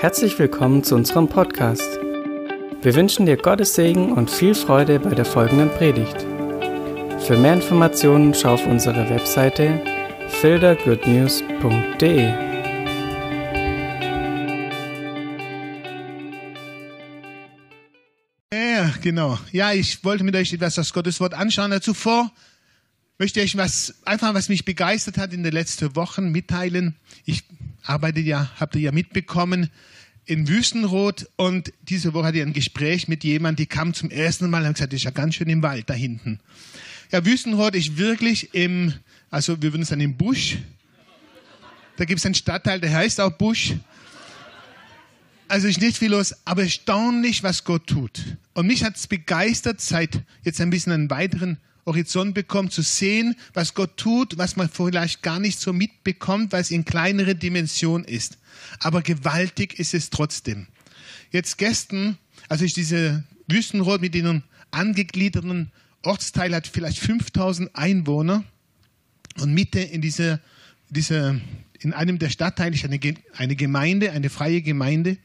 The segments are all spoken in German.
Herzlich willkommen zu unserem Podcast. Wir wünschen dir Gottes Segen und viel Freude bei der folgenden Predigt. Für mehr Informationen schau auf unsere Webseite fildergoodnews.de. Ja, genau. Ja, ich wollte mit euch etwas aus Gottes Wort anschauen. Dazu vor möchte ich was, einfach was mich begeistert hat in den letzten Wochen mitteilen. Ich arbeite ja, habt ihr ja mitbekommen, in Wüstenrot und diese Woche hatte ich ein Gespräch mit jemandem, die kam zum ersten Mal und hat gesagt, das ist ja ganz schön im Wald da hinten. Ja, Wüstenrot ist wirklich im, also wir würden es dann im Busch. Da gibt es einen Stadtteil, der heißt auch Busch. Also ist nicht viel los, aber erstaunlich, was Gott tut. Und mich hat es begeistert, seit jetzt ein bisschen einen weiteren Horizont bekommt, zu sehen, was Gott tut, was man vielleicht gar nicht so mitbekommt, weil es in kleinere Dimension ist. Aber gewaltig ist es trotzdem. Jetzt gestern, also ich diese Wüstenrot mit den angegliederten Ortsteil hat vielleicht 5000 Einwohner und Mitte in dieser, dieser in einem der Stadtteile ist eine, eine Gemeinde, eine freie Gemeinde.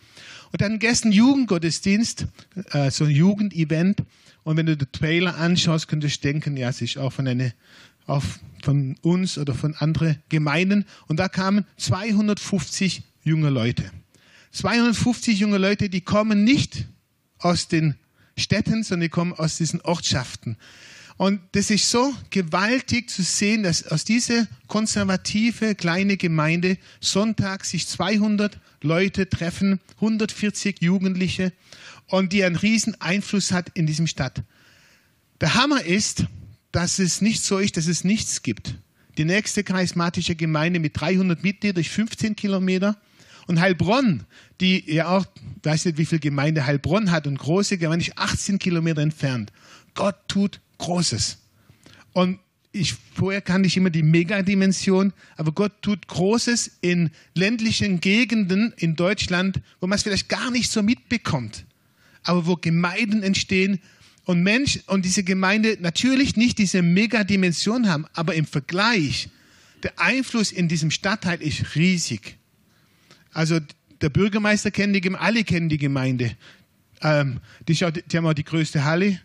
Und dann gestern Jugendgottesdienst, äh, so ein Jugendevent. Und wenn du den Trailer anschaust, könntest du denken, ja, es ist auch von, eine, auch von uns oder von anderen Gemeinden. Und da kamen 250 junge Leute. 250 junge Leute, die kommen nicht aus den Städten, sondern die kommen aus diesen Ortschaften. Und das ist so gewaltig zu sehen, dass aus dieser konservative kleine Gemeinde Sonntag sich 200 Leute treffen, 140 Jugendliche und die einen riesen Einfluss hat in diesem Stadt. Der Hammer ist, dass es nicht so ist, dass es nichts gibt. Die nächste charismatische Gemeinde mit 300 Mitgliedern durch 15 Kilometer und Heilbronn, die ja auch, weiß nicht, wie viel Gemeinde Heilbronn hat und große Gemeinde, ist 18 Kilometer entfernt. Gott tut Großes. Und ich, vorher kannte ich immer die Megadimension, aber Gott tut Großes in ländlichen Gegenden in Deutschland, wo man es vielleicht gar nicht so mitbekommt, aber wo Gemeinden entstehen und Mensch und diese Gemeinde natürlich nicht diese Megadimension haben, aber im Vergleich, der Einfluss in diesem Stadtteil ist riesig. Also der Bürgermeister kennt die Gemeinde, alle kennen die Gemeinde. Ähm, die, die haben auch die größte Halle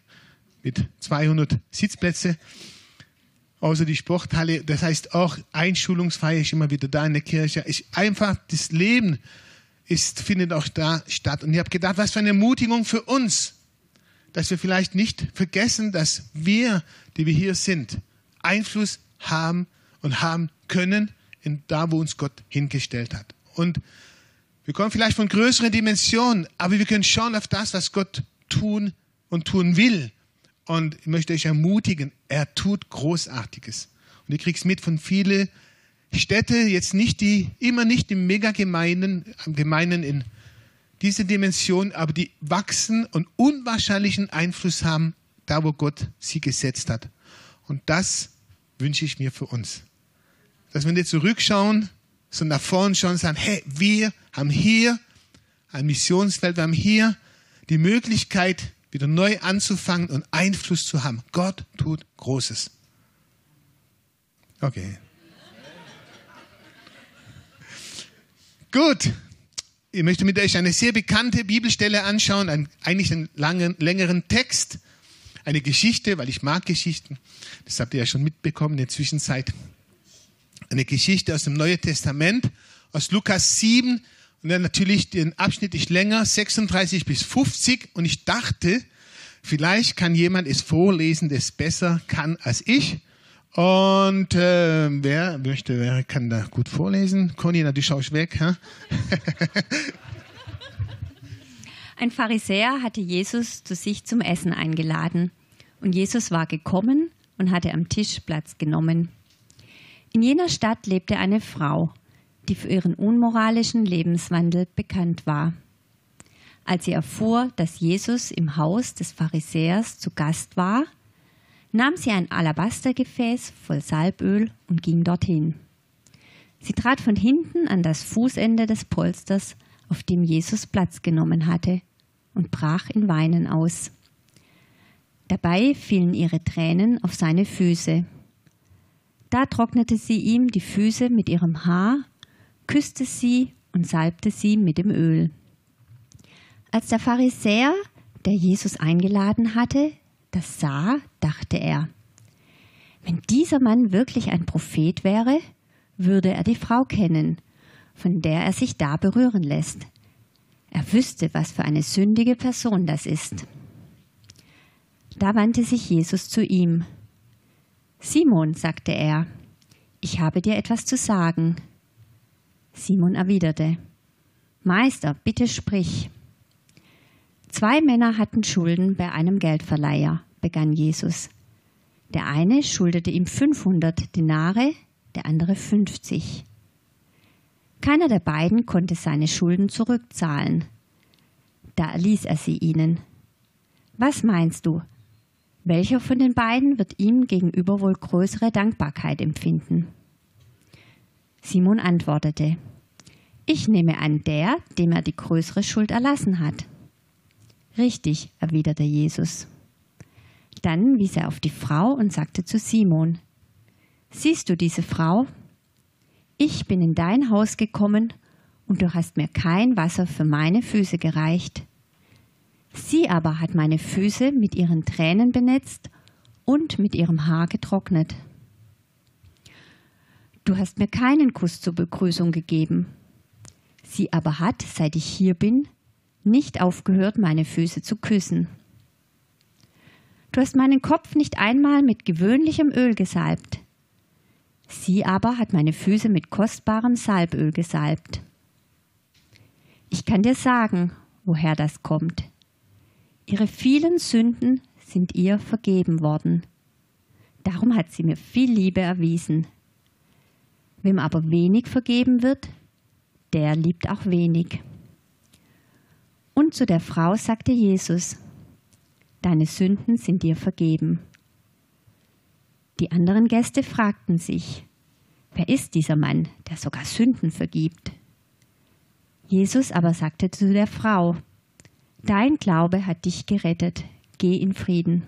mit 200 Sitzplätzen außer die Sporthalle. Das heißt auch Einschulungsfeier ist immer wieder da in der Kirche. Ist einfach das Leben ist, findet auch da statt. Und ich habe gedacht, was für eine Ermutigung für uns, dass wir vielleicht nicht vergessen, dass wir, die wir hier sind, Einfluss haben und haben können in da, wo uns Gott hingestellt hat. Und wir kommen vielleicht von größeren Dimensionen, aber wir können schauen auf das, was Gott tun und tun will. Und ich möchte euch ermutigen, er tut Großartiges. Und ihr kriegt mit von vielen Städte, jetzt nicht die, immer nicht die Megagemeinden, Gemeinden in dieser Dimension, aber die wachsen und unwahrscheinlichen Einfluss haben, da wo Gott sie gesetzt hat. Und das wünsche ich mir für uns. Dass wir nicht zurückschauen, sondern nach vorne schauen und sagen, hey, wir haben hier ein Missionsfeld, wir haben hier die Möglichkeit, wieder neu anzufangen und Einfluss zu haben. Gott tut Großes. Okay. Gut. Ich möchte mit euch eine sehr bekannte Bibelstelle anschauen, einen, eigentlich einen langen, längeren Text, eine Geschichte, weil ich mag Geschichten. Das habt ihr ja schon mitbekommen in der Zwischenzeit. Eine Geschichte aus dem Neuen Testament, aus Lukas 7, und dann natürlich den Abschnitt ist länger, 36 bis 50. Und ich dachte, vielleicht kann jemand es vorlesen, der es besser kann als ich. Und äh, wer möchte, wer kann da gut vorlesen? Conny, du schaust weg. Hä? Ein Pharisäer hatte Jesus zu sich zum Essen eingeladen. Und Jesus war gekommen und hatte am Tisch Platz genommen. In jener Stadt lebte eine Frau, die für ihren unmoralischen Lebenswandel bekannt war. Als sie erfuhr, dass Jesus im Haus des Pharisäers zu Gast war, nahm sie ein Alabastergefäß voll Salböl und ging dorthin. Sie trat von hinten an das Fußende des Polsters, auf dem Jesus Platz genommen hatte, und brach in Weinen aus. Dabei fielen ihre Tränen auf seine Füße. Da trocknete sie ihm die Füße mit ihrem Haar küsste sie und salbte sie mit dem Öl. Als der Pharisäer, der Jesus eingeladen hatte, das sah, dachte er, wenn dieser Mann wirklich ein Prophet wäre, würde er die Frau kennen, von der er sich da berühren lässt. Er wüsste, was für eine sündige Person das ist. Da wandte sich Jesus zu ihm. Simon, sagte er, ich habe dir etwas zu sagen. Simon erwiderte, Meister, bitte sprich. Zwei Männer hatten Schulden bei einem Geldverleiher, begann Jesus. Der eine schuldete ihm 500 Denare, der andere 50. Keiner der beiden konnte seine Schulden zurückzahlen. Da erließ er sie ihnen. Was meinst du? Welcher von den beiden wird ihm gegenüber wohl größere Dankbarkeit empfinden? Simon antwortete, Ich nehme an der, dem er die größere Schuld erlassen hat. Richtig, erwiderte Jesus. Dann wies er auf die Frau und sagte zu Simon, Siehst du diese Frau? Ich bin in dein Haus gekommen und du hast mir kein Wasser für meine Füße gereicht. Sie aber hat meine Füße mit ihren Tränen benetzt und mit ihrem Haar getrocknet. Du hast mir keinen Kuss zur Begrüßung gegeben. Sie aber hat, seit ich hier bin, nicht aufgehört, meine Füße zu küssen. Du hast meinen Kopf nicht einmal mit gewöhnlichem Öl gesalbt. Sie aber hat meine Füße mit kostbarem Salböl gesalbt. Ich kann dir sagen, woher das kommt. Ihre vielen Sünden sind ihr vergeben worden. Darum hat sie mir viel Liebe erwiesen. Wem aber wenig vergeben wird, der liebt auch wenig. Und zu der Frau sagte Jesus, Deine Sünden sind dir vergeben. Die anderen Gäste fragten sich, wer ist dieser Mann, der sogar Sünden vergibt? Jesus aber sagte zu der Frau, Dein Glaube hat dich gerettet, geh in Frieden.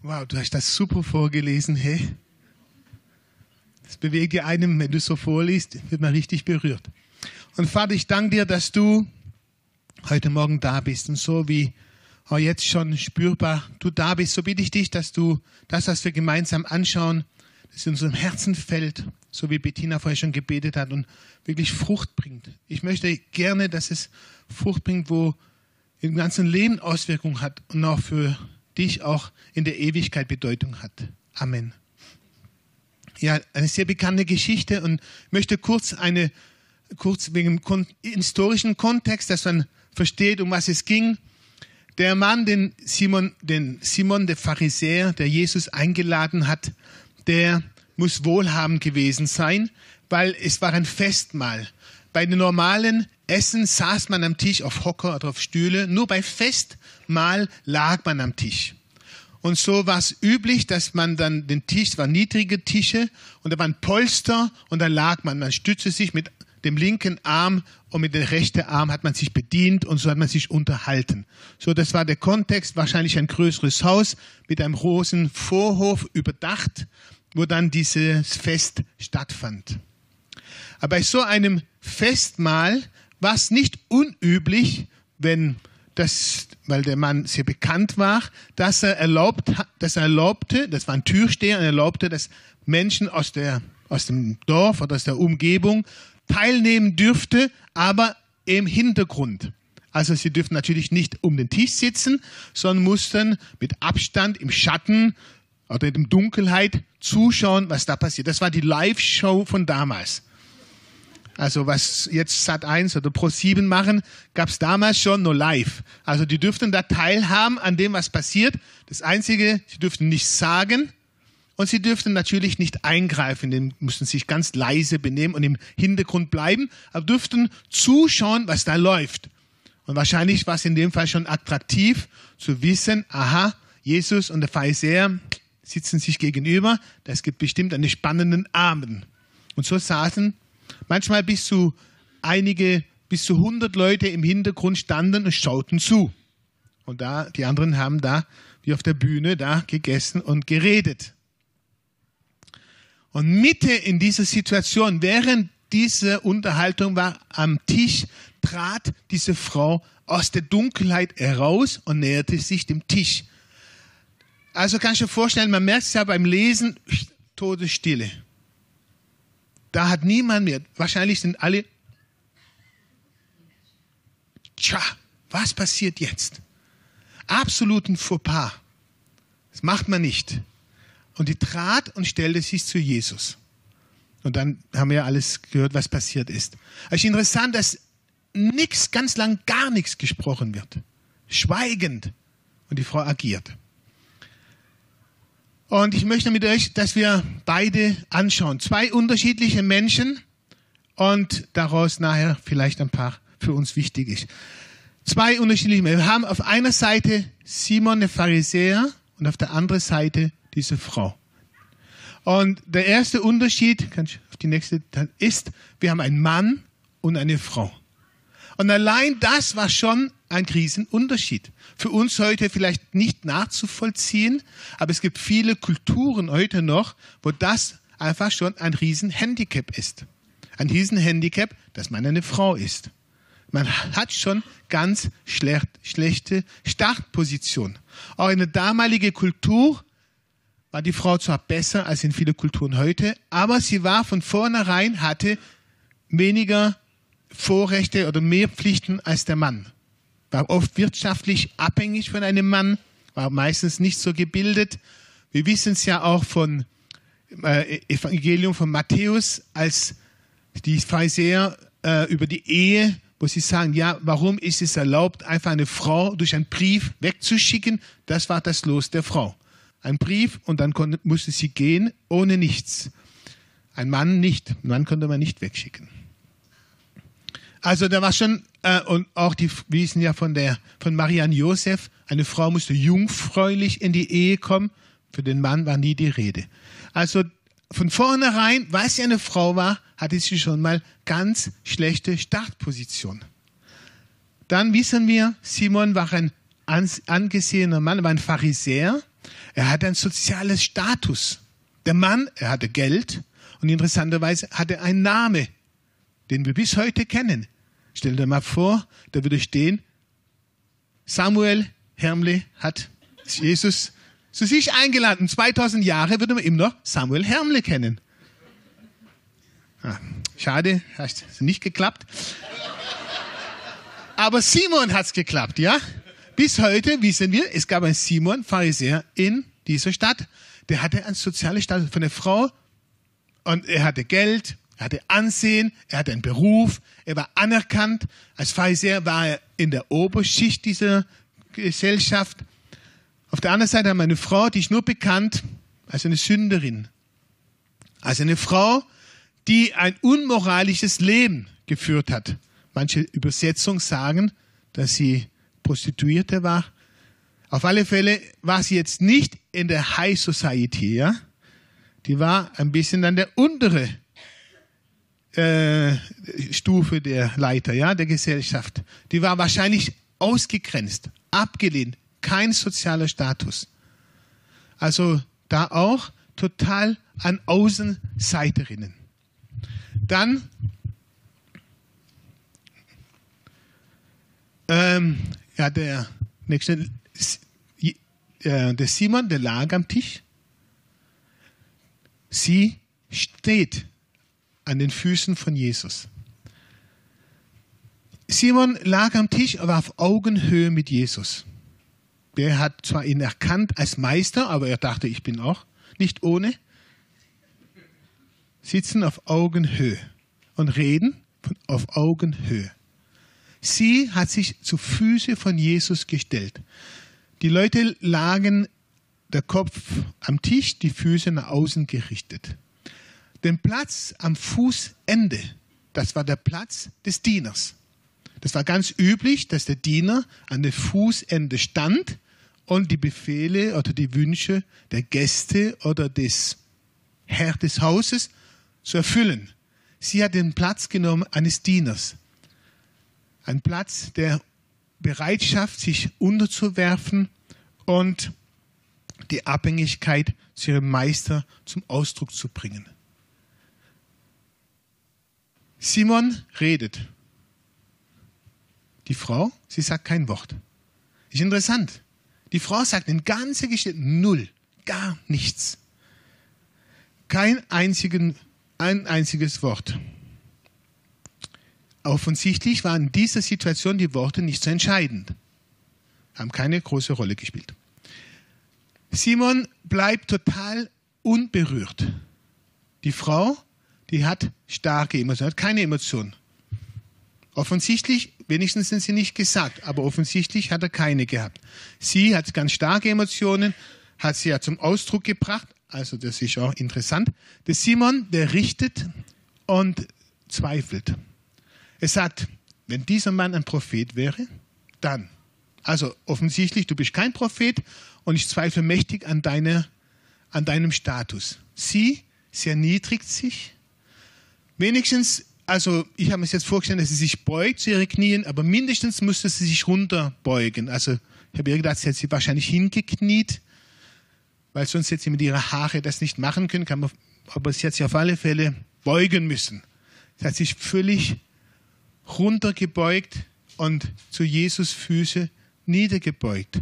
Wow, du hast das super vorgelesen, hey. Das bewegt ja einem, wenn du so vorliest, wird man richtig berührt. Und Vater, ich danke dir, dass du heute Morgen da bist und so wie auch jetzt schon spürbar du da bist, so bitte ich dich, dass du das, was wir gemeinsam anschauen, das in unserem Herzen fällt, so wie Bettina vorher schon gebetet hat und wirklich Frucht bringt. Ich möchte gerne, dass es Frucht bringt, wo im ganzen Leben Auswirkungen hat und auch für dich auch in der Ewigkeit Bedeutung hat. Amen. Ja, eine sehr bekannte Geschichte und möchte kurz eine, kurz wegen dem historischen Kontext, dass man versteht, um was es ging. Der Mann, den Simon, den Simon, der Pharisäer, der Jesus eingeladen hat, der muss wohlhabend gewesen sein, weil es war ein Festmahl. Bei den normalen Essen saß man am Tisch auf Hocker oder auf Stühle, nur bei Festmahl lag man am Tisch. Und so war es üblich, dass man dann den Tisch, es waren niedrige Tische und da waren Polster und da lag man, man stützte sich mit dem linken Arm und mit dem rechten Arm hat man sich bedient und so hat man sich unterhalten. So, das war der Kontext, wahrscheinlich ein größeres Haus mit einem großen Vorhof überdacht, wo dann dieses Fest stattfand. Aber bei so einem Festmahl war es nicht unüblich, wenn das, weil der Mann sehr bekannt war, dass er erlaubt, dass er erlaubte, das war ein Türsteher, und erlaubte, dass Menschen aus der, aus dem Dorf oder aus der Umgebung teilnehmen dürfte, aber im Hintergrund. Also sie dürften natürlich nicht um den Tisch sitzen, sondern mussten mit Abstand im Schatten oder in der Dunkelheit zuschauen, was da passiert. Das war die Live-Show von damals. Also was jetzt Sat 1 oder Pro 7 machen, gab es damals schon nur live. Also die dürften da teilhaben an dem, was passiert. Das Einzige, sie dürften nichts sagen und sie dürften natürlich nicht eingreifen. Die mussten sich ganz leise benehmen und im Hintergrund bleiben, aber dürften zuschauen, was da läuft. Und wahrscheinlich war es in dem Fall schon attraktiv zu wissen, aha, Jesus und der Pharisäer sitzen sich gegenüber, das gibt bestimmt einen spannenden Abend. Und so saßen Manchmal bis zu einige, bis zu 100 Leute im Hintergrund standen und schauten zu. Und da, die anderen haben da, wie auf der Bühne, da gegessen und geredet. Und Mitte in dieser Situation, während diese Unterhaltung war am Tisch, trat diese Frau aus der Dunkelheit heraus und näherte sich dem Tisch. Also kannst du dir vorstellen, man merkt es ja beim Lesen, Todesstille. Da hat niemand mehr, wahrscheinlich sind alle, tja, was passiert jetzt? Absoluten Fauxpas. Das macht man nicht. Und die trat und stellte sich zu Jesus. Und dann haben wir alles gehört, was passiert ist. Es ist interessant, dass nichts, ganz lang gar nichts gesprochen wird. Schweigend. Und die Frau agiert. Und ich möchte mit euch, dass wir beide anschauen. Zwei unterschiedliche Menschen und daraus nachher vielleicht ein paar für uns wichtig ist. Zwei unterschiedliche Menschen. Wir haben auf einer Seite Simon, der Pharisäer, und auf der anderen Seite diese Frau. Und der erste Unterschied, kann ich auf die nächste, ist, wir haben einen Mann und eine Frau. Und allein das war schon ein Riesenunterschied. Für uns heute vielleicht nicht nachzuvollziehen, aber es gibt viele Kulturen heute noch, wo das einfach schon ein Riesenhandicap ist. Ein Riesenhandicap, dass man eine Frau ist. Man hat schon ganz schlecht, schlechte Startposition. Auch in der damaligen Kultur war die Frau zwar besser als in vielen Kulturen heute, aber sie war von vornherein, hatte weniger Vorrechte oder mehr Pflichten als der Mann. War oft wirtschaftlich abhängig von einem Mann, war meistens nicht so gebildet. Wir wissen es ja auch von äh, Evangelium von Matthäus, als die Pharisäer äh, über die Ehe, wo sie sagen, ja, warum ist es erlaubt, einfach eine Frau durch einen Brief wegzuschicken? Das war das Los der Frau. Ein Brief und dann konnte, musste sie gehen ohne nichts. Ein Mann nicht. Ein Mann konnte man nicht wegschicken. Also da war schon, äh, und auch die wissen ja von der, von Marianne Josef, eine Frau musste jungfräulich in die Ehe kommen. Für den Mann war nie die Rede. Also von vornherein, weil sie eine Frau war, hatte sie schon mal ganz schlechte Startposition. Dann wissen wir, Simon war ein angesehener Mann, war ein Pharisäer. Er hatte ein soziales Status. Der Mann, er hatte Geld und interessanterweise hatte einen Namen, den wir bis heute kennen. Stell dir mal vor, da würde stehen, Samuel Hermle hat Jesus zu sich eingeladen. 2000 Jahre würde man ihm noch Samuel Hermle kennen. Ah, schade, hat nicht geklappt. Aber Simon hat es geklappt, ja? Bis heute wissen wir, es gab einen Simon, Pharisäer, in dieser Stadt. Der hatte ein soziales Status von der Frau und er hatte Geld, er hatte Ansehen, er hatte einen Beruf, er war anerkannt. Als Pharisäer war er in der Oberschicht dieser Gesellschaft. Auf der anderen Seite haben wir eine Frau, die ist nur bekannt als eine Sünderin. Als eine Frau, die ein unmoralisches Leben geführt hat. Manche Übersetzungen sagen, dass sie Prostituierte war. Auf alle Fälle war sie jetzt nicht in der High Society, ja. Die war ein bisschen an der untere äh, Stufe der Leiter, ja, der Gesellschaft. Die war wahrscheinlich ausgegrenzt, abgelehnt, kein sozialer Status. Also da auch total an Außenseiterinnen. Dann ähm, ja, der nächste, äh, der Simon, der lag am Tisch. Sie steht an den Füßen von Jesus. Simon lag am Tisch, aber auf Augenhöhe mit Jesus. Der hat zwar ihn erkannt als Meister, aber er dachte, ich bin auch nicht ohne. Sitzen auf Augenhöhe und reden auf Augenhöhe. Sie hat sich zu Füße von Jesus gestellt. Die Leute lagen der Kopf am Tisch, die Füße nach außen gerichtet. Den Platz am Fußende, das war der Platz des Dieners. Das war ganz üblich, dass der Diener an dem Fußende stand und die Befehle oder die Wünsche der Gäste oder des Herr des Hauses zu erfüllen. Sie hat den Platz genommen eines Dieners. Ein Platz der Bereitschaft, sich unterzuwerfen und die Abhängigkeit zu ihrem Meister zum Ausdruck zu bringen. Simon redet. Die Frau, sie sagt kein Wort. Ist interessant. Die Frau sagt in ganzer Geschichte null, gar nichts. Kein, einzigen, ein einziges Wort. Offensichtlich waren in dieser Situation die Worte nicht so entscheidend, haben keine große Rolle gespielt. Simon bleibt total unberührt. Die Frau, die hat starke Emotionen, hat keine Emotionen. Offensichtlich, wenigstens sind sie nicht gesagt, aber offensichtlich hat er keine gehabt. Sie hat ganz starke Emotionen, hat sie ja zum Ausdruck gebracht, also das ist auch interessant. Der Simon, der richtet und zweifelt. Er sagt, wenn dieser Mann ein Prophet wäre, dann. Also offensichtlich, du bist kein Prophet und ich zweifle mächtig an, deiner, an deinem Status. Sie, sie erniedrigt sich. Wenigstens also ich habe mir jetzt vorgestellt, dass sie sich beugt zu ihren Knien, aber mindestens musste sie sich runterbeugen. Also ich habe ihr gedacht, sie hat sie wahrscheinlich hingekniet, weil sonst hätte sie mit ihren Haare das nicht machen können. Man, aber sie hat sich auf alle Fälle beugen müssen. Sie hat sich völlig runtergebeugt und zu Jesus Füße niedergebeugt.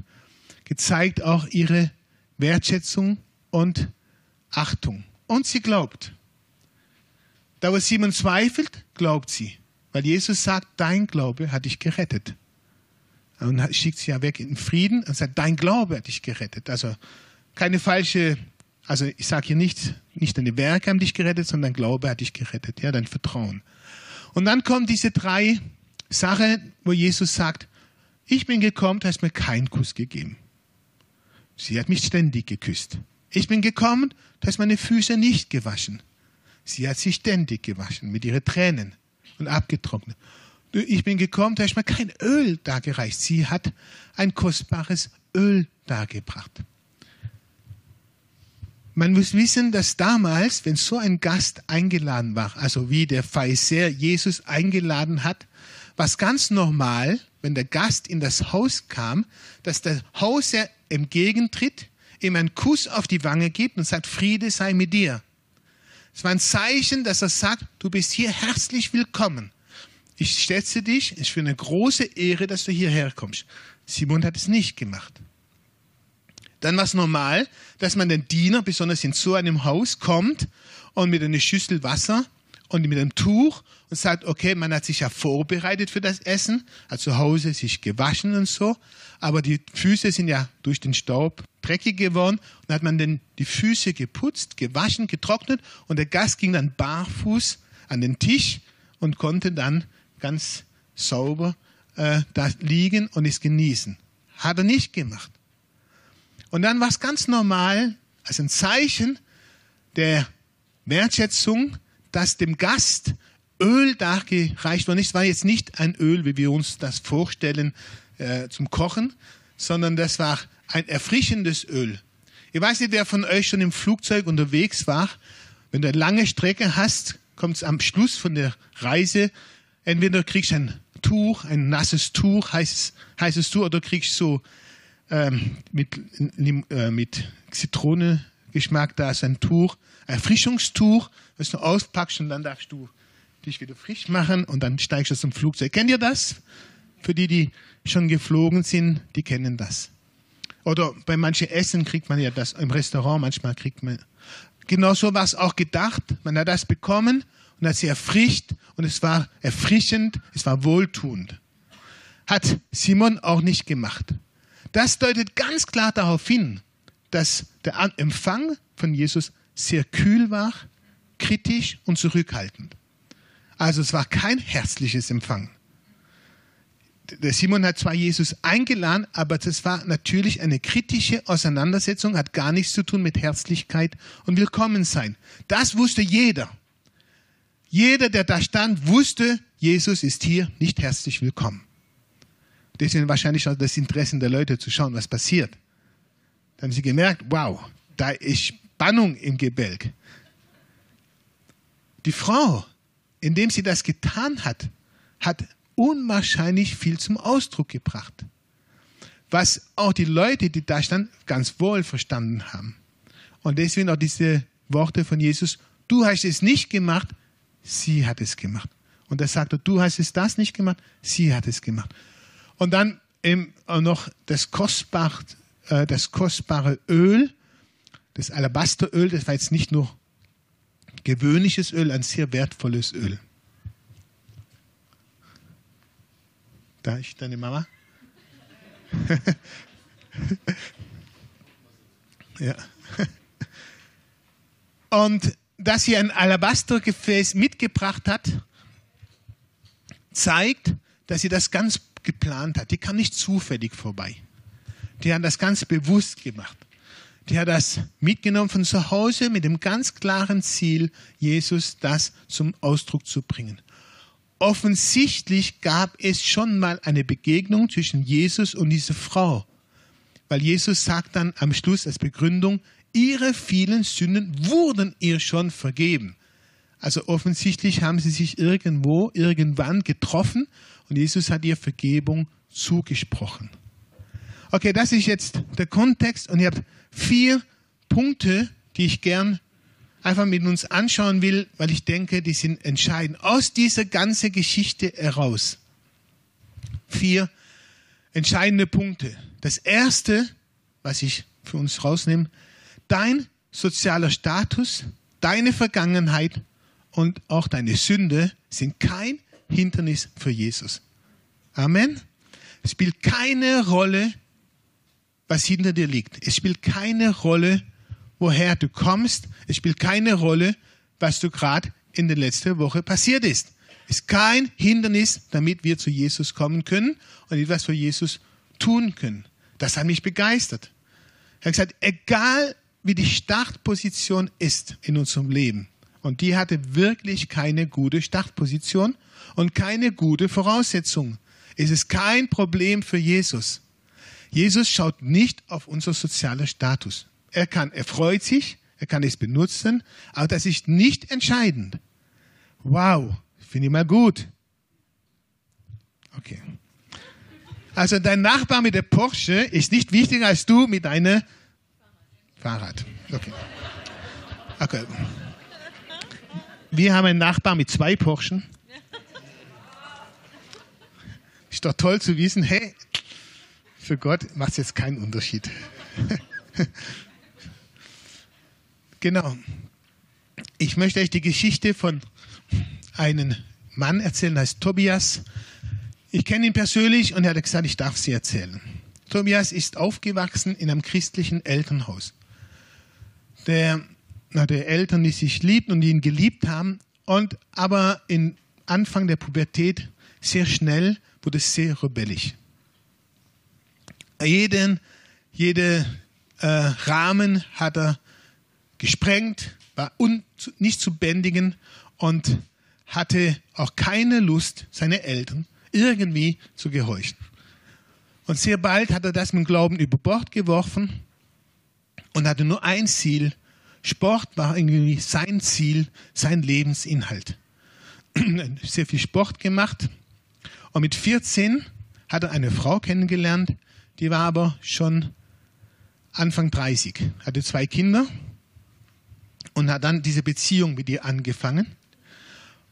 Gezeigt auch ihre Wertschätzung und Achtung. Und sie glaubt. Da wo Simon zweifelt, glaubt sie. Weil Jesus sagt, dein Glaube hat dich gerettet. Und schickt sie ja weg in Frieden und sagt, dein Glaube hat dich gerettet. Also keine falsche, also ich sage hier nicht, nicht deine Werke haben dich gerettet, sondern dein Glaube hat dich gerettet, ja, dein Vertrauen. Und dann kommen diese drei Sachen, wo Jesus sagt, ich bin gekommen, du hast mir keinen Kuss gegeben. Sie hat mich ständig geküsst. Ich bin gekommen, du hast meine Füße nicht gewaschen. Sie hat sich ständig gewaschen mit ihren Tränen und abgetrocknet. Ich bin gekommen, da ist mir kein Öl dargereicht. Sie hat ein kostbares Öl dargebracht. Man muss wissen, dass damals, wenn so ein Gast eingeladen war, also wie der Pharisäer Jesus eingeladen hat, war es ganz normal, wenn der Gast in das Haus kam, dass der Hausherr entgegentritt, ihm einen Kuss auf die Wange gibt und sagt, Friede sei mit dir. Es war ein Zeichen, dass er sagt, du bist hier herzlich willkommen. Ich schätze dich, es ist für eine große Ehre, dass du hierher kommst. Simon hat es nicht gemacht. Dann war es normal, dass man den Diener, besonders in so einem Haus, kommt und mit einer Schüssel Wasser und mit einem Tuch und sagt, okay, man hat sich ja vorbereitet für das Essen, hat zu Hause sich gewaschen und so, aber die Füße sind ja durch den Staub dreckig geworden und hat man dann die Füße geputzt, gewaschen, getrocknet und der Gast ging dann barfuß an den Tisch und konnte dann ganz sauber äh, da liegen und es genießen. Hat er nicht gemacht. Und dann war es ganz normal, als ein Zeichen der Wertschätzung, dass dem Gast Öl dargereicht worden ist. War jetzt nicht ein Öl, wie wir uns das vorstellen, äh, zum Kochen, sondern das war ein erfrischendes Öl. Ich weiß nicht, wer von euch schon im Flugzeug unterwegs war. Wenn du eine lange Strecke hast, kommt es am Schluss von der Reise, entweder kriegst du ein Tuch, ein nasses Tuch, heißes, heißes Tuch, oder kriegst so ähm, mit, äh, mit Zitronengeschmack, da ist ein Tuch, ein Erfrischungstuch, das du auspackst und dann darfst du dich wieder frisch machen und dann steigst du zum Flugzeug. Kennt ihr das? Für die, die schon geflogen sind, die kennen das. Oder bei manchen Essen kriegt man ja das, im Restaurant manchmal kriegt man. Genauso war es auch gedacht. Man hat das bekommen und hat sie erfrischt und es war erfrischend, es war wohltuend. Hat Simon auch nicht gemacht. Das deutet ganz klar darauf hin, dass der Empfang von Jesus sehr kühl war, kritisch und zurückhaltend. Also es war kein herzliches Empfang der Simon hat zwar Jesus eingeladen, aber das war natürlich eine kritische Auseinandersetzung, hat gar nichts zu tun mit Herzlichkeit und Willkommensein. Das wusste jeder. Jeder, der da stand, wusste, Jesus ist hier nicht herzlich willkommen. Deswegen wahrscheinlich auch das Interesse der Leute zu schauen, was passiert. Da haben sie gemerkt, wow, da ist Spannung im Gebälk. Die Frau, indem sie das getan hat, hat unwahrscheinlich viel zum Ausdruck gebracht. Was auch die Leute, die da standen, ganz wohl verstanden haben. Und deswegen auch diese Worte von Jesus, du hast es nicht gemacht, sie hat es gemacht. Und er sagte, du hast es das nicht gemacht, sie hat es gemacht. Und dann eben noch das kostbare, äh, das kostbare Öl, das Alabasteröl, das war jetzt nicht nur gewöhnliches Öl, ein sehr wertvolles Öl. Da ist deine Mama. ja. Und dass sie ein Alabastergefäß mitgebracht hat, zeigt, dass sie das ganz geplant hat. Die kam nicht zufällig vorbei. Die hat das ganz bewusst gemacht. Die hat das mitgenommen von zu Hause mit dem ganz klaren Ziel, Jesus das zum Ausdruck zu bringen. Offensichtlich gab es schon mal eine Begegnung zwischen Jesus und dieser Frau. Weil Jesus sagt dann am Schluss als Begründung, ihre vielen Sünden wurden ihr schon vergeben. Also offensichtlich haben sie sich irgendwo, irgendwann getroffen und Jesus hat ihr Vergebung zugesprochen. Okay, das ist jetzt der Kontext und ihr habt vier Punkte, die ich gern einfach mit uns anschauen will, weil ich denke, die sind entscheidend. Aus dieser ganzen Geschichte heraus. Vier entscheidende Punkte. Das erste, was ich für uns rausnehme, dein sozialer Status, deine Vergangenheit und auch deine Sünde sind kein Hindernis für Jesus. Amen. Es spielt keine Rolle, was hinter dir liegt. Es spielt keine Rolle, woher du kommst. Es spielt keine Rolle, was du gerade in der letzten Woche passiert ist. Es ist kein Hindernis, damit wir zu Jesus kommen können und etwas für Jesus tun können. Das hat mich begeistert. Er hat gesagt, egal wie die Startposition ist in unserem Leben, und die hatte wirklich keine gute Startposition und keine gute Voraussetzung. Es ist kein Problem für Jesus. Jesus schaut nicht auf unser sozialer Status. Er kann, er freut sich, er kann es benutzen, aber das ist nicht entscheidend. Wow, finde ich mal gut. Okay. Also dein Nachbar mit der Porsche ist nicht wichtiger als du mit deinem Fahrrad. Okay. Okay. Wir haben einen Nachbar mit zwei Porschen. Ist doch toll zu wissen, hey, für Gott macht es jetzt keinen Unterschied. genau. Ich möchte euch die Geschichte von einem Mann erzählen, der heißt Tobias. Ich kenne ihn persönlich und er hat gesagt, ich darf sie erzählen. Tobias ist aufgewachsen in einem christlichen Elternhaus. Der hatte Eltern, die sich liebten und die ihn geliebt haben. Und aber in Anfang der Pubertät sehr schnell wurde sehr rebellisch. Jeden, jede äh, Rahmen hat er gesprengt, war un, nicht zu bändigen und hatte auch keine Lust, seine Eltern irgendwie zu gehorchen. Und sehr bald hat er das mit dem Glauben über Bord geworfen und hatte nur ein Ziel, Sport war irgendwie sein Ziel, sein Lebensinhalt. Sehr viel Sport gemacht. Und mit 14 hat er eine Frau kennengelernt, die war aber schon Anfang 30, hatte zwei Kinder und hat dann diese Beziehung mit ihr angefangen.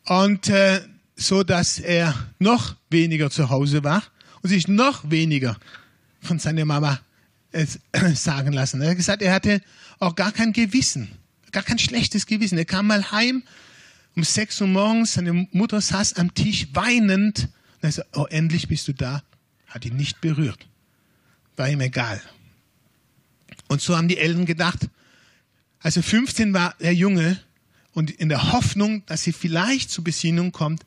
Und äh, so, dass er noch weniger zu Hause war und sich noch weniger von seiner Mama äh, sagen lassen. Er hat gesagt, er hatte auch gar kein Gewissen, gar kein schlechtes Gewissen. Er kam mal heim um sechs Uhr morgens, seine Mutter saß am Tisch weinend. Und er sagte, oh, endlich bist du da. Hat ihn nicht berührt. War ihm egal. Und so haben die Eltern gedacht, also 15 war der Junge und in der Hoffnung, dass sie vielleicht zur Besinnung kommt,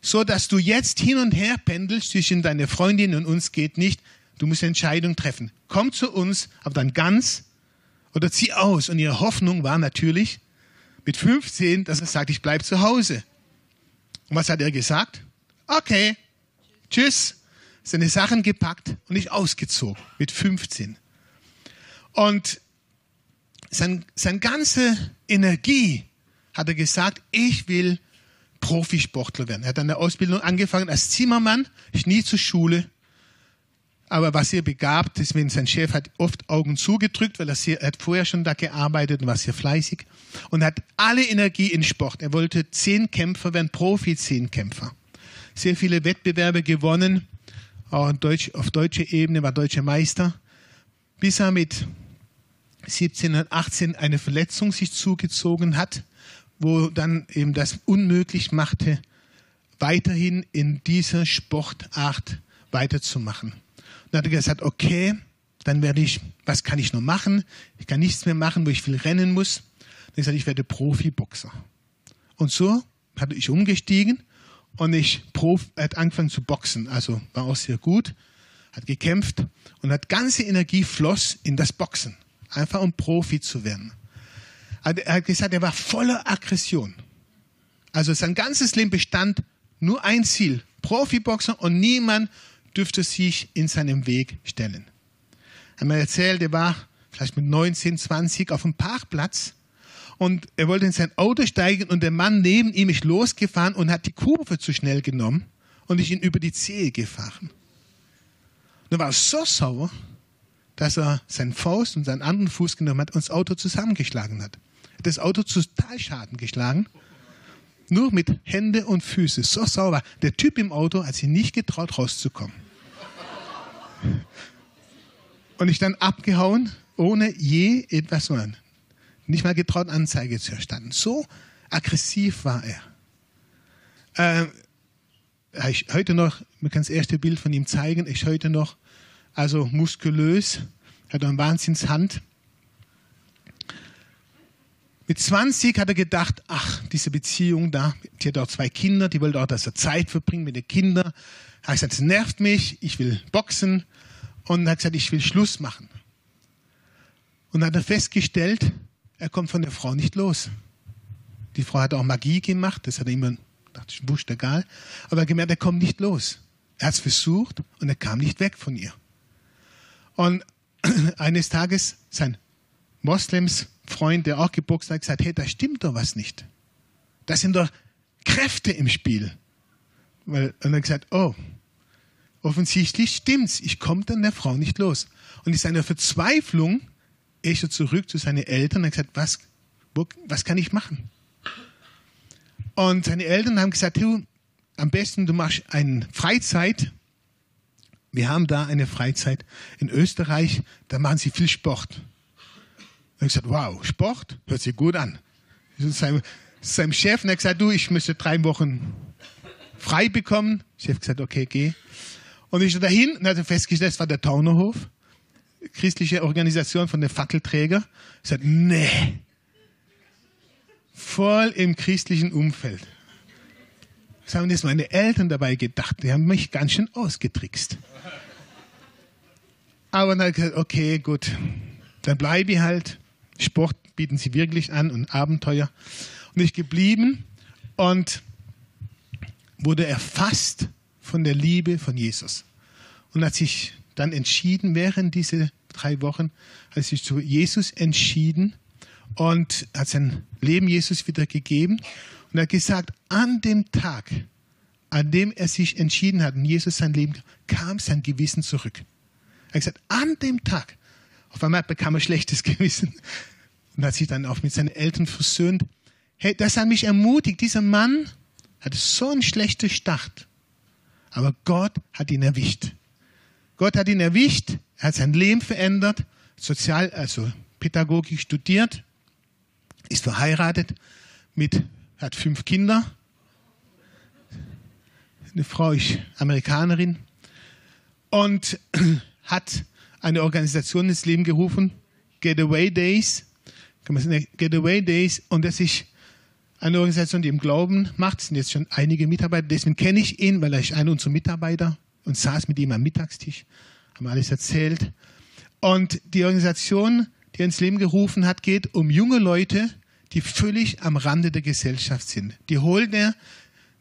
so dass du jetzt hin und her pendelst zwischen deiner Freundin und uns geht nicht. Du musst eine Entscheidung treffen. Komm zu uns, aber dann ganz oder zieh aus. Und ihre Hoffnung war natürlich mit 15, dass er sagt, ich bleibe zu Hause. Und was hat er gesagt? Okay, tschüss. Seine Sachen gepackt und ich ausgezogen mit 15. Und sein, seine ganze Energie hat er gesagt, ich will Profisportler werden. Er hat eine Ausbildung angefangen als Zimmermann, ist nie zur Schule, aber war sehr begabt. Deswegen sein Chef hat oft Augen zugedrückt, weil er, sehr, er hat vorher schon da gearbeitet und war sehr fleißig und hat alle Energie in Sport. Er wollte zehn Kämpfer werden, Profi-Zehnkämpfer. Sehr viele Wettbewerbe gewonnen, auch Deutsch, auf deutscher Ebene war deutscher Meister, bis er mit 17 und 18 eine Verletzung sich zugezogen hat, wo dann eben das unmöglich machte, weiterhin in dieser Sportart weiterzumachen. Und dann hat er gesagt, okay, dann werde ich, was kann ich noch machen? Ich kann nichts mehr machen, wo ich viel rennen muss. Dann habe ich gesagt, ich werde Profiboxer. Und so hatte ich umgestiegen und ich Prof, hat angefangen zu boxen. Also war auch sehr gut, hat gekämpft und hat ganze Energie floss in das Boxen. Einfach um Profi zu werden. Er hat gesagt, er war voller Aggression. Also sein ganzes Leben bestand nur ein Ziel, Profiboxer und niemand dürfte sich in seinem Weg stellen. Er hat mir erzählt, er war vielleicht mit 19, 20 auf dem Parkplatz und er wollte in sein Auto steigen und der Mann neben ihm ist losgefahren und hat die Kurve zu schnell genommen und ist ihn über die Zehe gefahren. Und er war so sauer, dass er seinen Faust und seinen anderen Fuß genommen hat und das Auto zusammengeschlagen hat. Das Auto zu Talschaden geschlagen nur mit Hände und Füße. So sauber. Der Typ im Auto hat sich nicht getraut, rauszukommen. Und ich dann abgehauen, ohne je etwas zu machen. Nicht mal getraut, Anzeige zu erstatten. So aggressiv war er. Äh, ich heute noch, man kann das erste Bild von ihm zeigen, ist heute noch, also muskulös, hat eine Wahnsinnshand. Mit 20 hat er gedacht, ach, diese Beziehung da, die hat auch zwei Kinder, die wollte auch, dass er Zeit verbringt mit den Kindern. Er hat gesagt, es nervt mich, ich will boxen. Und er hat gesagt, ich will Schluss machen. Und dann hat er festgestellt, er kommt von der Frau nicht los. Die Frau hat auch Magie gemacht, das hat er immer, dachte ich, wurscht, egal. Aber er gemerkt, er kommt nicht los. Er hat es versucht und er kam nicht weg von ihr. Und eines Tages, sein Moslems Freund, der auch geboxt hat, gesagt, hey, da stimmt doch was nicht. Da sind doch Kräfte im Spiel. Und er hat gesagt, oh, offensichtlich stimmt's. Ich komme dann der Frau nicht los. Und in seiner Verzweiflung ist er zurück zu seinen Eltern und hat gesagt, was, wo, was kann ich machen? Und seine Eltern haben gesagt, du, am besten du machst eine Freizeit. Wir haben da eine Freizeit in Österreich, da machen sie viel Sport. Und ich gesagt, wow, Sport, hört sich gut an. Seinem, seinem Chef, und er gesagt, du, ich müsste drei Wochen frei bekommen. Der Chef gesagt, okay, geh. Und ich dahin und hatte festgestellt, das war der Taunerhof, christliche Organisation von den Fackelträger. Ich sagte, nee, voll im christlichen Umfeld. Was haben jetzt meine Eltern dabei gedacht? Die haben mich ganz schön ausgetrickst. Aber dann habe ich gesagt, okay, gut, dann bleibe ich halt. Sport bieten sie wirklich an und Abenteuer. Und ich geblieben und wurde erfasst von der Liebe von Jesus. Und hat sich dann entschieden, während dieser drei Wochen, hat sich zu Jesus entschieden und hat sein Leben Jesus wieder gegeben und hat gesagt, an dem Tag, an dem er sich entschieden hat und Jesus sein Leben, kam sein Gewissen zurück. Er hat gesagt, an dem Tag, auf einmal bekam er schlechtes Gewissen und hat sich dann auch mit seinen Eltern versöhnt. Hey, das hat mich ermutigt. Dieser Mann hatte so einen schlechten Start. Aber Gott hat ihn erwischt. Gott hat ihn erwischt. Er hat sein Leben verändert. Sozial, also Pädagogik studiert. Ist verheiratet mit, hat fünf Kinder. Eine Frau ist Amerikanerin. Und hat eine Organisation ins Leben gerufen, Getaway Days, Getaway Days, und das ist eine Organisation, die im Glauben macht. Es sind jetzt schon einige Mitarbeiter, deswegen kenne ich ihn, weil er ist einer unserer Mitarbeiter und saß mit ihm am Mittagstisch, haben alles erzählt. Und die Organisation, die er ins Leben gerufen hat, geht um junge Leute, die völlig am Rande der Gesellschaft sind. Die holt er,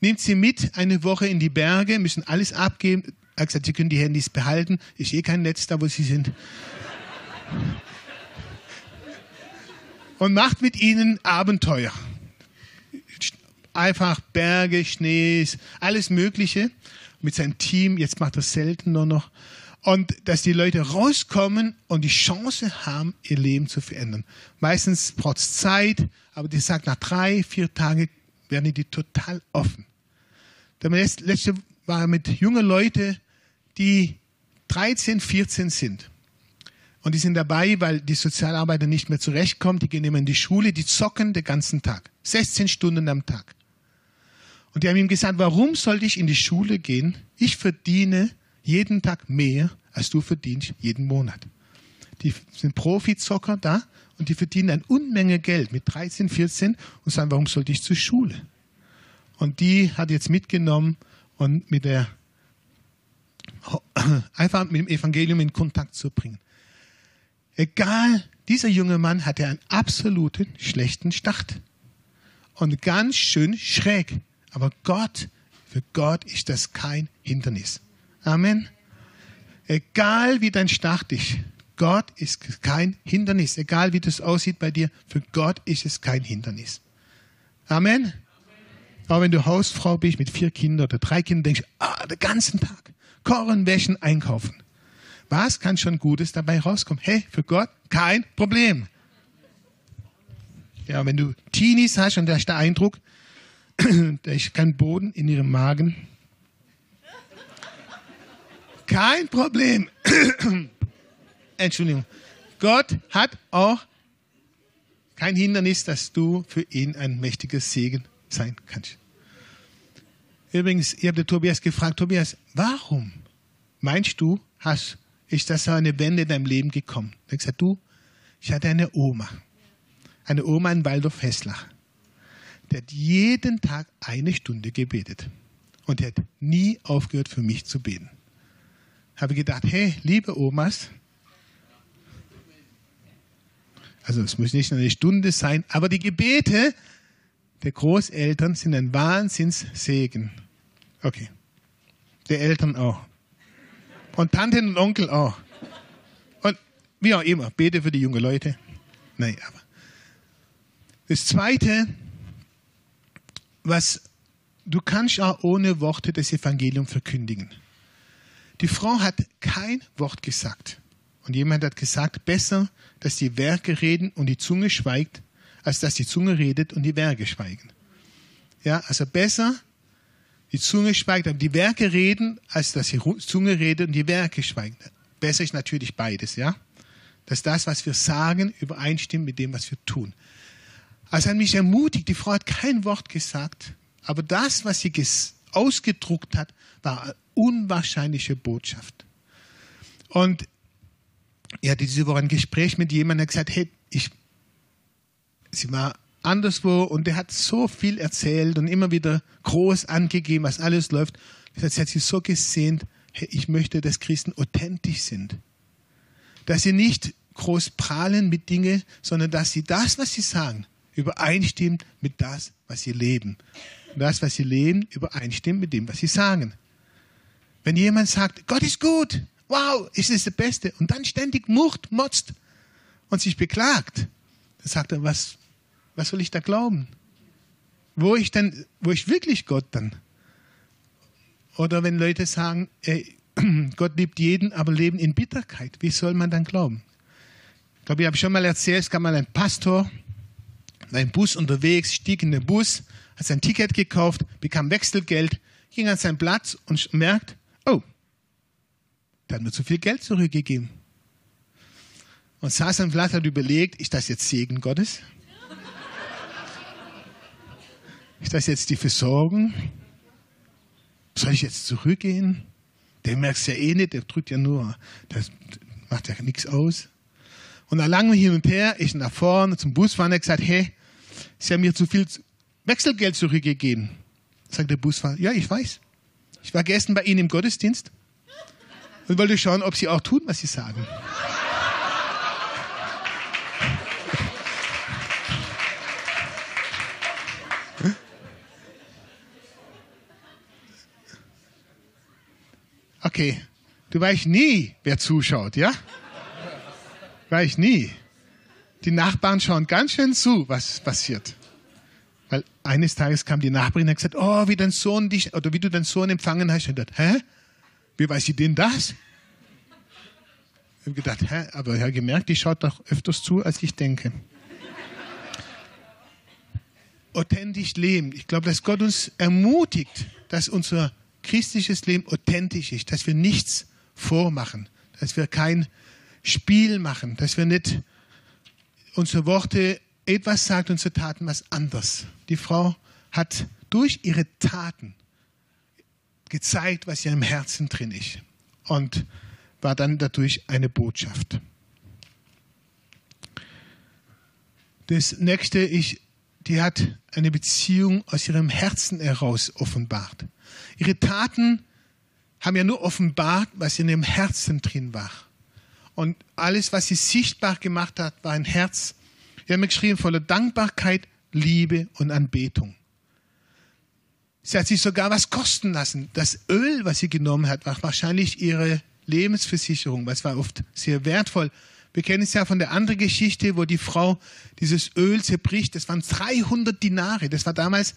nimmt sie mit eine Woche in die Berge, müssen alles abgeben, er hat gesagt, Sie können die Handys behalten. Ist eh kein Netz da, wo Sie sind. Und macht mit ihnen Abenteuer. Einfach Berge, Schnee, alles Mögliche. Mit seinem Team, jetzt macht er selten nur noch. Und dass die Leute rauskommen und die Chance haben, ihr Leben zu verändern. Meistens braucht es Zeit, aber die sagt, nach drei, vier Tagen werden die total offen. Der letzte war mit jungen Leuten, die 13, 14 sind. Und die sind dabei, weil die Sozialarbeiter nicht mehr zurechtkommen. Die gehen immer in die Schule, die zocken den ganzen Tag. 16 Stunden am Tag. Und die haben ihm gesagt, warum sollte ich in die Schule gehen? Ich verdiene jeden Tag mehr, als du verdienst jeden Monat. Die sind Profizocker da und die verdienen eine Unmenge Geld mit 13, 14 und sagen, warum sollte ich zur Schule? Und die hat jetzt mitgenommen und mit der einfach mit dem Evangelium in Kontakt zu bringen. Egal, dieser junge Mann hatte einen absoluten schlechten Start. Und ganz schön schräg. Aber Gott, für Gott ist das kein Hindernis. Amen. Egal wie dein Start ist, Gott ist kein Hindernis. Egal wie das aussieht bei dir, für Gott ist es kein Hindernis. Amen. Aber wenn du Hausfrau bist mit vier Kindern oder drei Kindern, denkst du, ah, den ganzen Tag kochen, wäschen, einkaufen. Was kann schon Gutes dabei rauskommen? Hey, für Gott kein Problem. Ja, wenn du Teenies hast und da ist der Eindruck, da ist kein Boden in ihrem Magen. Kein Problem. Entschuldigung. Gott hat auch kein Hindernis, dass du für ihn ein mächtiger Segen sein kannst. Übrigens, ich habe Tobias gefragt, Tobias, warum meinst du, hast, ist das so eine Wende in deinem Leben gekommen? Er hat gesagt, du, ich hatte eine Oma, eine Oma in Waldorf-Hesslach. Der hat jeden Tag eine Stunde gebetet. Und er hat nie aufgehört, für mich zu beten. Habe gedacht, hey, liebe Omas, also es muss nicht nur eine Stunde sein, aber die Gebete der Großeltern sind ein Wahnsinnssegen. Okay. Der Eltern auch. Und Tanten und Onkel auch. Und wie auch immer, bete für die jungen Leute. Nein, aber. Das Zweite, was du kannst auch ohne Worte das Evangelium verkündigen. Die Frau hat kein Wort gesagt. Und jemand hat gesagt, besser, dass die Werke reden und die Zunge schweigt, als dass die Zunge redet und die Werke schweigen. Ja, also besser, die Zunge schweigt, aber die Werke reden, als dass die Zunge redet und die Werke schweigen. Besser ist natürlich beides, ja. Dass das, was wir sagen, übereinstimmt mit dem, was wir tun. Also hat mich ermutigt, die Frau hat kein Wort gesagt, aber das, was sie ausgedruckt hat, war unwahrscheinliche Botschaft. Und ich hatte diese Woche ein Gespräch mit jemandem, der gesagt hey, ich, sie war anderswo und der hat so viel erzählt und immer wieder groß angegeben, was alles läuft. Sie hat sich so gesehnt, hey, ich möchte, dass Christen authentisch sind. Dass sie nicht groß prahlen mit Dingen, sondern dass sie das, was sie sagen, übereinstimmt mit das, was sie leben. Und das, was sie leben, übereinstimmt mit dem, was sie sagen. Wenn jemand sagt, Gott ist gut, wow, ist es der Beste, und dann ständig murrt, motzt und sich beklagt, dann sagt er, was, was soll ich da glauben? Wo ich denn, wo ich wirklich Gott dann? Oder wenn Leute sagen, ey, Gott liebt jeden, aber leben in Bitterkeit, wie soll man dann glauben? Ich glaube, ich habe schon mal erzählt, es gab mal einen Pastor, war im Bus unterwegs, stieg in den Bus, hat sein Ticket gekauft, bekam Wechselgeld, ging an seinen Platz und merkt, der hat mir zu viel Geld zurückgegeben. Und saß am hat überlegt, ist das jetzt Segen Gottes? Ist das jetzt die Versorgung? Soll ich jetzt zurückgehen? Der merkt es ja eh nicht, der drückt ja nur, das macht ja nichts aus. Und dann lange hin und her, ich nach vorne zum Busfahrer und gesagt, hey, Sie haben mir zu viel Wechselgeld zurückgegeben. Sagt der Busfahrer, ja, ich weiß. Ich war gestern bei Ihnen im Gottesdienst und wollte schauen, ob Sie auch tun, was Sie sagen. Okay, du weißt nie, wer zuschaut, ja? Weiß nie. Die Nachbarn schauen ganz schön zu, was passiert. Weil eines Tages kam die Nachbarin und hat gesagt, oh, wie dein Sohn dich, oder wie du deinen Sohn empfangen hast. Und dachte, hä? Wie weiß ich denn das? Ich habe gedacht, hä, aber habe gemerkt, die schaut doch öfters zu, als ich denke. Authentisch leben. Ich glaube, dass Gott uns ermutigt, dass unser christliches Leben authentisch ist, dass wir nichts vormachen, dass wir kein Spiel machen, dass wir nicht unsere Worte etwas sagt, unsere Taten was anders. Die Frau hat durch ihre Taten gezeigt, was in ihrem Herzen drin ist und war dann dadurch eine Botschaft. Das nächste ist, die hat eine Beziehung aus ihrem Herzen heraus offenbart. Ihre Taten haben ja nur offenbart, was in ihrem Herzen drin war. Und alles, was sie sichtbar gemacht hat, war ein Herz. Wir haben geschrieben voller Dankbarkeit, Liebe und Anbetung. Sie hat sich sogar was kosten lassen. Das Öl, was sie genommen hat, war wahrscheinlich ihre Lebensversicherung. Was war oft sehr wertvoll. Wir kennen es ja von der anderen Geschichte, wo die Frau dieses Öl zerbricht. Das waren 300 Dinare. Das war damals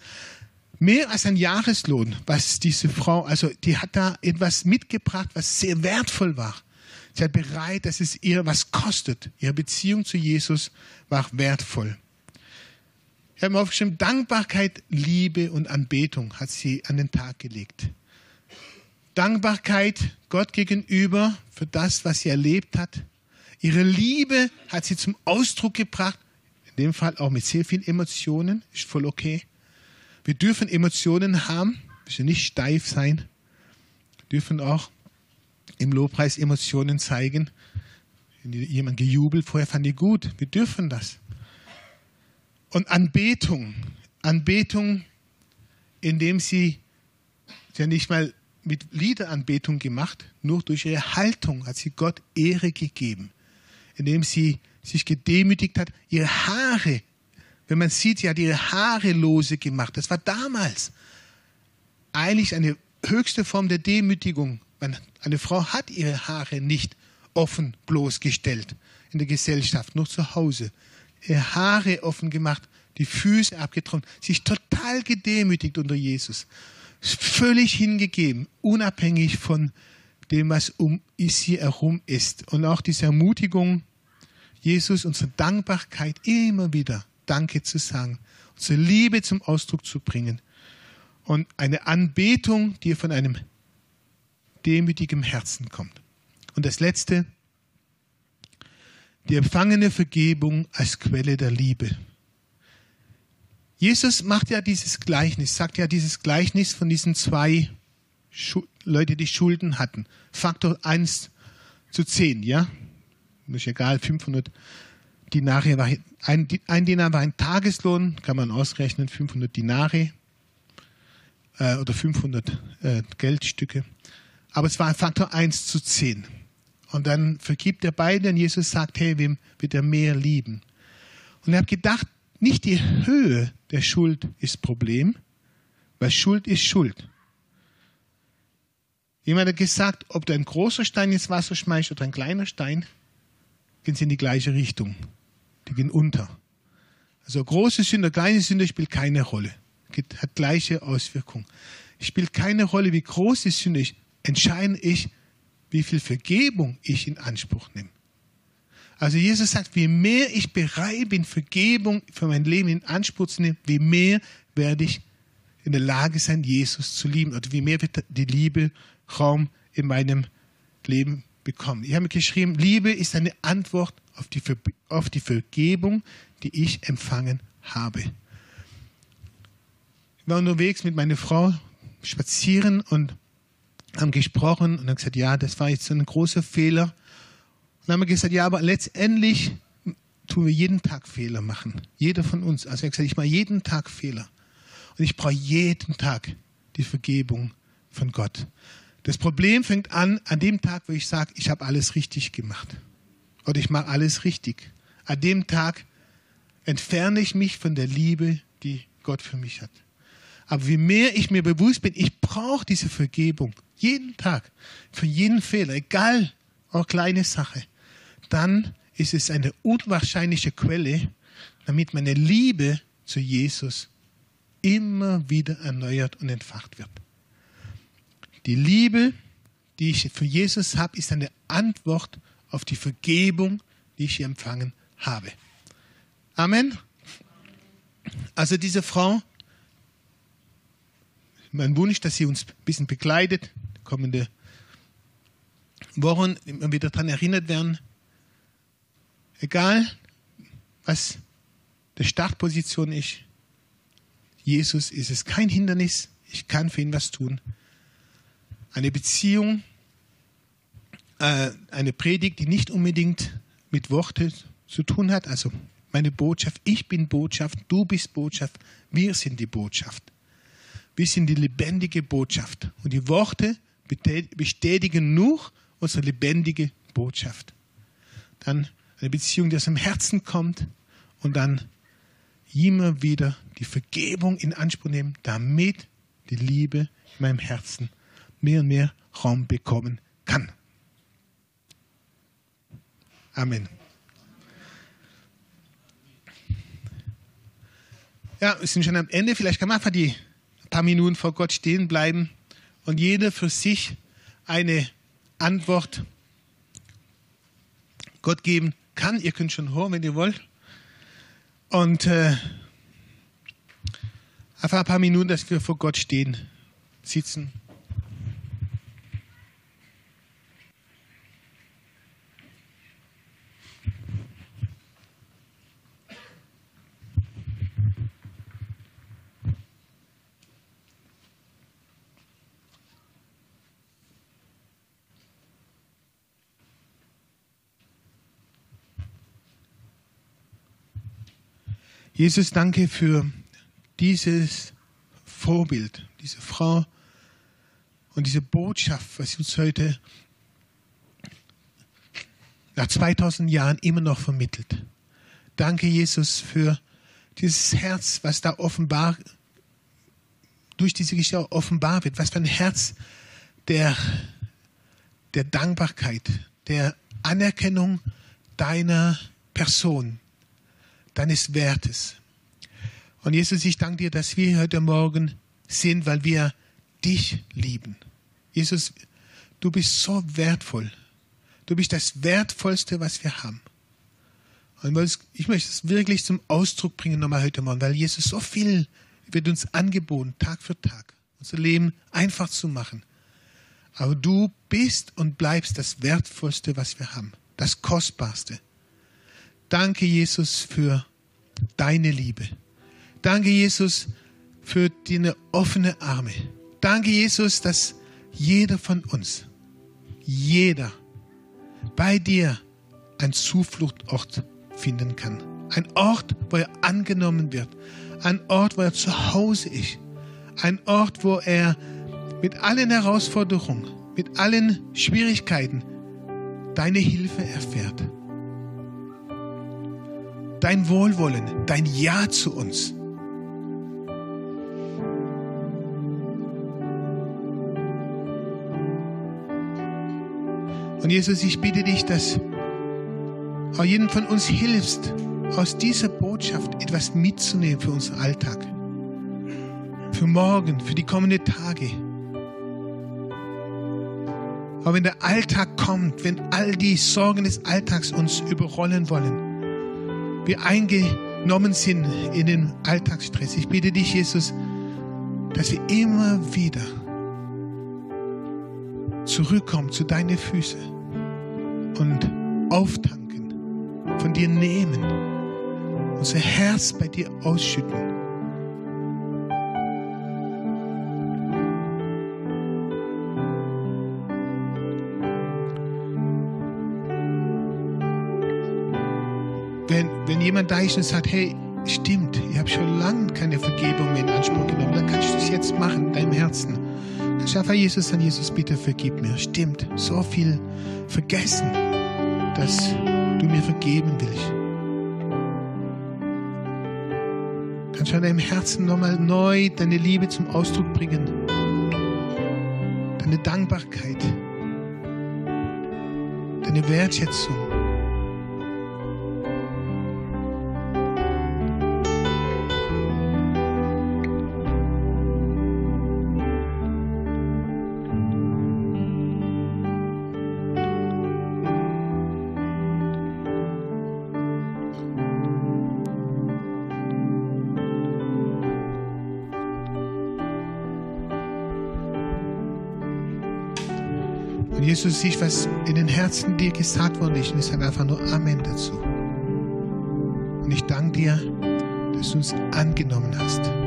mehr als ein Jahreslohn, was diese Frau, also die hat da etwas mitgebracht, was sehr wertvoll war. Sie hat bereit, dass es ihr was kostet. Ihre Beziehung zu Jesus war wertvoll. Ich habe mir aufgeschrieben, Dankbarkeit, Liebe und Anbetung hat sie an den Tag gelegt. Dankbarkeit Gott gegenüber für das, was sie erlebt hat. Ihre Liebe hat sie zum Ausdruck gebracht, in dem Fall auch mit sehr vielen Emotionen, ist voll okay. Wir dürfen Emotionen haben, müssen nicht steif sein, wir dürfen auch im Lobpreis Emotionen zeigen. Jemand gejubelt, vorher fand ich gut, wir dürfen das. Und Anbetung, Anbetung, indem sie, ja nicht mal mit Liederanbetung gemacht, nur durch ihre Haltung hat sie Gott Ehre gegeben, indem sie sich gedemütigt hat, ihre Haare, wenn man sieht, sie hat ihre Haare lose gemacht. Das war damals eigentlich eine höchste Form der Demütigung. Eine Frau hat ihre Haare nicht offen bloßgestellt in der Gesellschaft, nur zu Hause Haare offen gemacht, die Füße abgetrocknet, sich total gedemütigt unter Jesus, völlig hingegeben, unabhängig von dem, was um sie herum ist. Und auch diese Ermutigung, Jesus unsere Dankbarkeit immer wieder Danke zu sagen, unsere Liebe zum Ausdruck zu bringen und eine Anbetung, die von einem demütigen Herzen kommt. Und das Letzte, die empfangene Vergebung als Quelle der Liebe. Jesus macht ja dieses Gleichnis, sagt ja dieses Gleichnis von diesen zwei Leute, die Schulden hatten. Faktor 1 zu 10, ja? Ist egal, 500 Dinare war, ein, ein Dinar war ein Tageslohn, kann man ausrechnen, 500 Dinare äh, oder 500 äh, Geldstücke. Aber es war ein Faktor 1 zu 10. Und dann vergibt er beide und Jesus sagt, hey, wem wird er mehr lieben? Und ich habe gedacht, nicht die Höhe der Schuld ist Problem, weil Schuld ist Schuld. Jemand hat gesagt, ob du ein großer Stein ins Wasser schmeißt oder ein kleiner Stein, gehen sie in die gleiche Richtung. Die gehen unter. Also große Sünde, kleine Sünde spielt keine Rolle. Hat gleiche Auswirkungen. Es spielt keine Rolle, wie groß die Sünde ist. Entscheidend ist, wie viel Vergebung ich in Anspruch nehme. Also Jesus sagt, wie mehr ich bereit bin, Vergebung für mein Leben in Anspruch zu nehmen, wie mehr werde ich in der Lage sein, Jesus zu lieben. Oder wie mehr wird die Liebe Raum in meinem Leben bekommen. Ich habe geschrieben, Liebe ist eine Antwort auf die, Ver auf die Vergebung, die ich empfangen habe. Ich war unterwegs mit meiner Frau spazieren und haben gesprochen und haben gesagt, ja, das war jetzt ein großer Fehler. Und dann haben wir gesagt, ja, aber letztendlich tun wir jeden Tag Fehler machen. Jeder von uns. Also hat gesagt, ich mache jeden Tag Fehler. Und ich brauche jeden Tag die Vergebung von Gott. Das Problem fängt an an dem Tag, wo ich sage, ich habe alles richtig gemacht. Oder ich mache alles richtig. An dem Tag entferne ich mich von der Liebe, die Gott für mich hat. Aber wie mehr ich mir bewusst bin, ich brauche diese Vergebung, jeden Tag, für jeden Fehler, egal, auch kleine Sache, dann ist es eine unwahrscheinliche Quelle, damit meine Liebe zu Jesus immer wieder erneuert und entfacht wird. Die Liebe, die ich für Jesus habe, ist eine Antwort auf die Vergebung, die ich hier empfangen habe. Amen. Also diese Frau, mein Wunsch, dass sie uns ein bisschen begleitet, kommende Wochen immer wieder daran erinnert werden, egal was die Startposition ist, Jesus ist es kein Hindernis, ich kann für ihn was tun. Eine Beziehung, äh, eine Predigt, die nicht unbedingt mit Worten zu tun hat, also meine Botschaft, ich bin Botschaft, du bist Botschaft, wir sind die Botschaft. Wir sind die lebendige Botschaft. Und die Worte bestätigen nur unsere lebendige Botschaft. Dann eine Beziehung, die aus dem Herzen kommt und dann immer wieder die Vergebung in Anspruch nehmen, damit die Liebe in meinem Herzen mehr und mehr Raum bekommen kann. Amen. Ja, wir sind schon am Ende. Vielleicht kann man einfach die paar Minuten vor Gott stehen bleiben und jeder für sich eine Antwort Gott geben kann. Ihr könnt schon hoch, wenn ihr wollt. Und äh, einfach ein paar Minuten, dass wir vor Gott stehen, sitzen. Jesus, danke für dieses Vorbild, diese Frau und diese Botschaft, was uns heute nach 2000 Jahren immer noch vermittelt. Danke, Jesus, für dieses Herz, was da offenbar durch diese Geschichte offenbar wird. Was für ein Herz der, der Dankbarkeit, der Anerkennung deiner Person, deines Wertes. Und Jesus, ich danke dir, dass wir heute Morgen sind, weil wir dich lieben. Jesus, du bist so wertvoll. Du bist das Wertvollste, was wir haben. Und ich möchte es wirklich zum Ausdruck bringen nochmal heute Morgen, weil Jesus so viel wird uns angeboten, Tag für Tag, unser Leben einfach zu machen. Aber du bist und bleibst das Wertvollste, was wir haben, das Kostbarste. Danke, Jesus, für deine Liebe. Danke, Jesus, für deine offene Arme. Danke, Jesus, dass jeder von uns, jeder bei dir ein Zufluchtort finden kann. Ein Ort, wo er angenommen wird. Ein Ort, wo er zu Hause ist. Ein Ort, wo er mit allen Herausforderungen, mit allen Schwierigkeiten deine Hilfe erfährt dein Wohlwollen, dein Ja zu uns. Und Jesus, ich bitte dich, dass auch jedem von uns hilfst, aus dieser Botschaft etwas mitzunehmen für unseren Alltag, für morgen, für die kommenden Tage. Aber wenn der Alltag kommt, wenn all die Sorgen des Alltags uns überrollen wollen, wir eingenommen sind in den Alltagsstress. Ich bitte dich, Jesus, dass wir immer wieder zurückkommen zu deinen Füßen und auftanken, von dir nehmen, unser Herz bei dir ausschütten wenn jemand da ist und sagt, hey, stimmt, ich habe schon lange keine Vergebung mehr in Anspruch genommen, dann kannst du das jetzt machen in deinem Herzen. Dann einfach Jesus an Jesus, bitte vergib mir. Stimmt, so viel vergessen, dass du mir vergeben willst. Kannst du an deinem Herzen nochmal neu deine Liebe zum Ausdruck bringen. Deine Dankbarkeit. Deine Wertschätzung. Jesus sieht, was in den Herzen dir gesagt worden ist und ich sage einfach nur Amen dazu. Und ich danke dir, dass du uns angenommen hast.